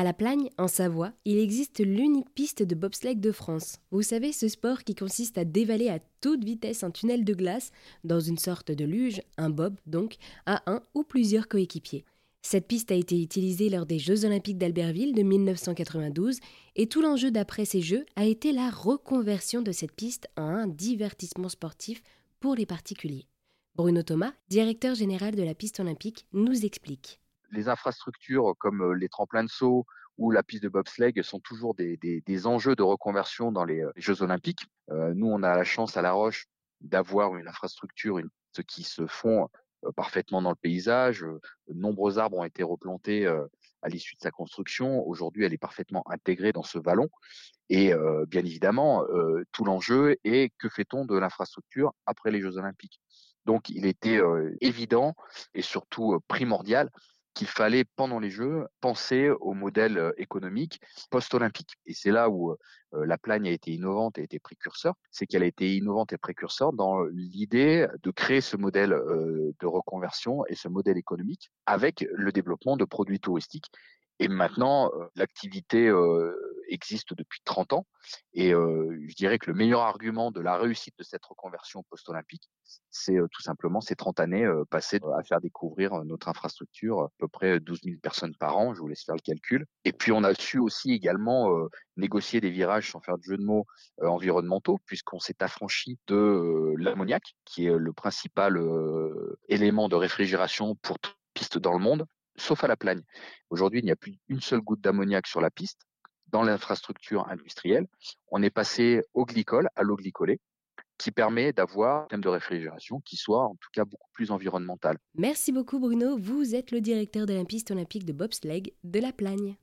À La Plagne, en Savoie, il existe l'unique piste de bobsleigh de France. Vous savez, ce sport qui consiste à dévaler à toute vitesse un tunnel de glace dans une sorte de luge, un bob donc, à un ou plusieurs coéquipiers. Cette piste a été utilisée lors des Jeux olympiques d'Albertville de 1992 et tout l'enjeu d'après ces Jeux a été la reconversion de cette piste en un divertissement sportif pour les particuliers. Bruno Thomas, directeur général de la piste olympique, nous explique les infrastructures comme euh, les tremplins de saut ou la piste de bobsleigh sont toujours des, enjeux de reconversion dans les, euh, Jeux olympiques. Euh, nous, on a la chance à La Roche d'avoir une infrastructure une, qui se font parfaitement dans le paysage. De nombreux arbres ont été replantés à l'issue de sa construction. Aujourd'hui, elle est parfaitement intégrée dans ce vallon. Et bien évidemment, tout l'enjeu est que fait-on de l'infrastructure après les Jeux olympiques? Donc, il était évident et surtout primordial qu'il fallait, pendant les Jeux, penser au modèle euh, économique post-olympique. Et c'est là où euh, la Plagne a été innovante et a été précurseur, c'est qu'elle a été innovante et précurseur dans l'idée de créer ce modèle euh, de reconversion et ce modèle économique avec le développement de produits touristiques. Et maintenant, l'activité existe depuis 30 ans. Et je dirais que le meilleur argument de la réussite de cette reconversion post-olympique, c'est tout simplement ces 30 années passées à faire découvrir notre infrastructure, à peu près 12 000 personnes par an, je vous laisse faire le calcul. Et puis on a su aussi également négocier des virages, sans faire de jeu de mots, environnementaux, puisqu'on s'est affranchi de l'ammoniac, qui est le principal élément de réfrigération pour toute piste dans le monde sauf à la plagne. Aujourd'hui, il n'y a plus une seule goutte d'ammoniac sur la piste dans l'infrastructure industrielle. On est passé au glycol, à l'eau glycolée, qui permet d'avoir un thème de réfrigération qui soit en tout cas beaucoup plus environnemental. Merci beaucoup Bruno, vous êtes le directeur de la piste olympique de bobsleigh de la Plagne.